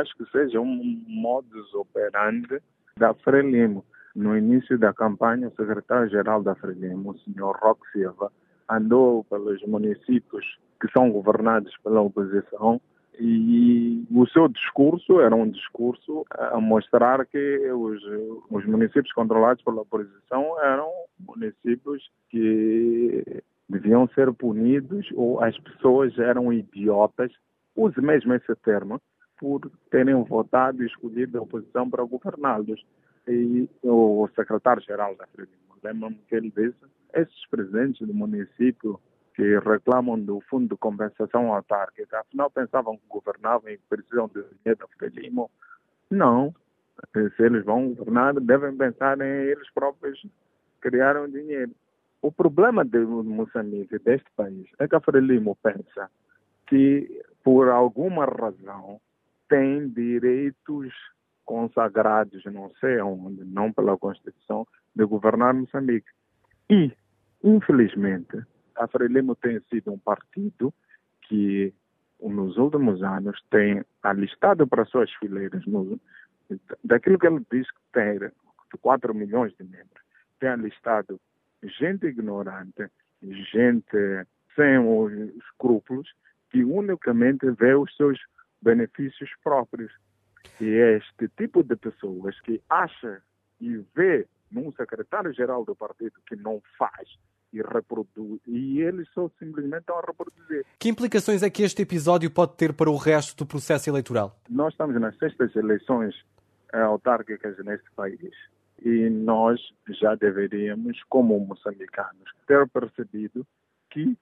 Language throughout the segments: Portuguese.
acho que seja um modus operandi da Frelimo. No início da campanha, o secretário-geral da Frelimo, o senhor Roque Silva, andou pelos municípios que são governados pela oposição e o seu discurso era um discurso a mostrar que os, os municípios controlados pela oposição eram municípios que deviam ser punidos ou as pessoas eram idiotas, use mesmo esse termo, por terem votado e escolhido a oposição para governá-los. E o secretário-geral da Frelimo, lembra-me que ele disse, esses presidentes do município que reclamam do fundo de compensação autárquica, afinal pensavam que governavam e precisam de dinheiro da Frelimo. Não. Se eles vão governar, devem pensar em eles próprios criaram dinheiro. O problema de Moçambique, deste país, é que a Frelimo pensa que, por alguma razão, tem direitos consagrados, não sei onde, não pela Constituição, de governar Moçambique. E, infelizmente, a Frelimo tem sido um partido que, nos últimos anos, tem alistado para suas fileiras, no, daquilo que ele diz que tem 4 milhões de membros, tem alistado gente ignorante, gente sem os escrúpulos, que unicamente vê os seus benefícios próprios. E é este tipo de pessoas que acha e vê num secretário-geral do partido que não faz e reproduz, e eles só simplesmente estão a reproduzir. Que implicações é que este episódio pode ter para o resto do processo eleitoral? Nós estamos nas sextas eleições autárquicas neste país e nós já deveríamos, como moçambicanos, ter percebido que,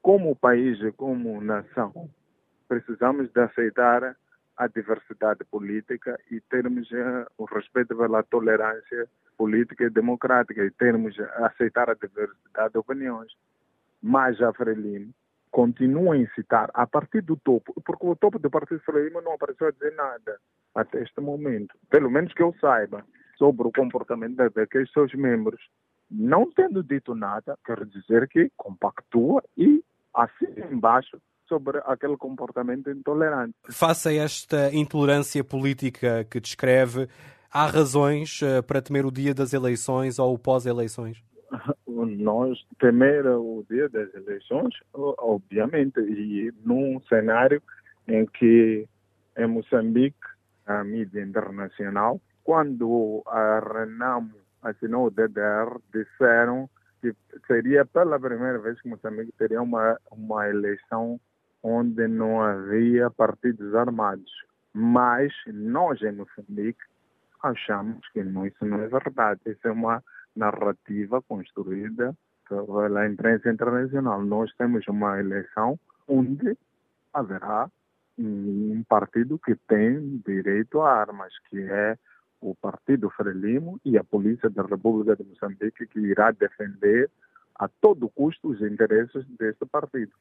como país e como nação, precisamos de aceitar a diversidade política e termos uh, o respeito pela tolerância política e democrática e termos aceitar a diversidade de opiniões. Mas a Frelimo continua a incitar a partir do topo, porque o topo do Partido Frelimo não apareceu a dizer nada até este momento, pelo menos que eu saiba sobre o comportamento daqueles seus membros. Não tendo dito nada, quer dizer que compactua e assina embaixo sobre aquele comportamento intolerante. Face a esta intolerância política que descreve, há razões eh, para temer o dia das eleições ou o pós-eleições? Nós temer o dia das eleições, obviamente, e num cenário em que em Moçambique a mídia internacional quando a Renamo assinou o DDR, disseram que seria pela primeira vez que Moçambique teria uma, uma eleição onde não havia partidos armados. Mas nós em Moçambique achamos que isso não é verdade. Isso é uma narrativa construída pela imprensa internacional. Nós temos uma eleição onde haverá um partido que tem direito a armas, que é o Partido Frelimo e a Polícia da República de Moçambique, que irá defender a todo custo os interesses deste partido.